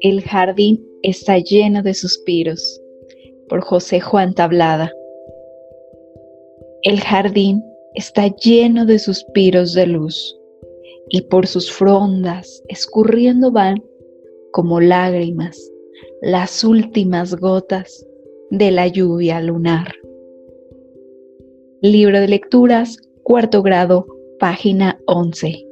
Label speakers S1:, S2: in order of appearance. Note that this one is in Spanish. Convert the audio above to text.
S1: El jardín está lleno de suspiros. Por José Juan Tablada. El jardín está lleno de suspiros de luz y por sus frondas escurriendo van como lágrimas las últimas gotas de la lluvia lunar. Libro de lecturas, cuarto grado, página 11.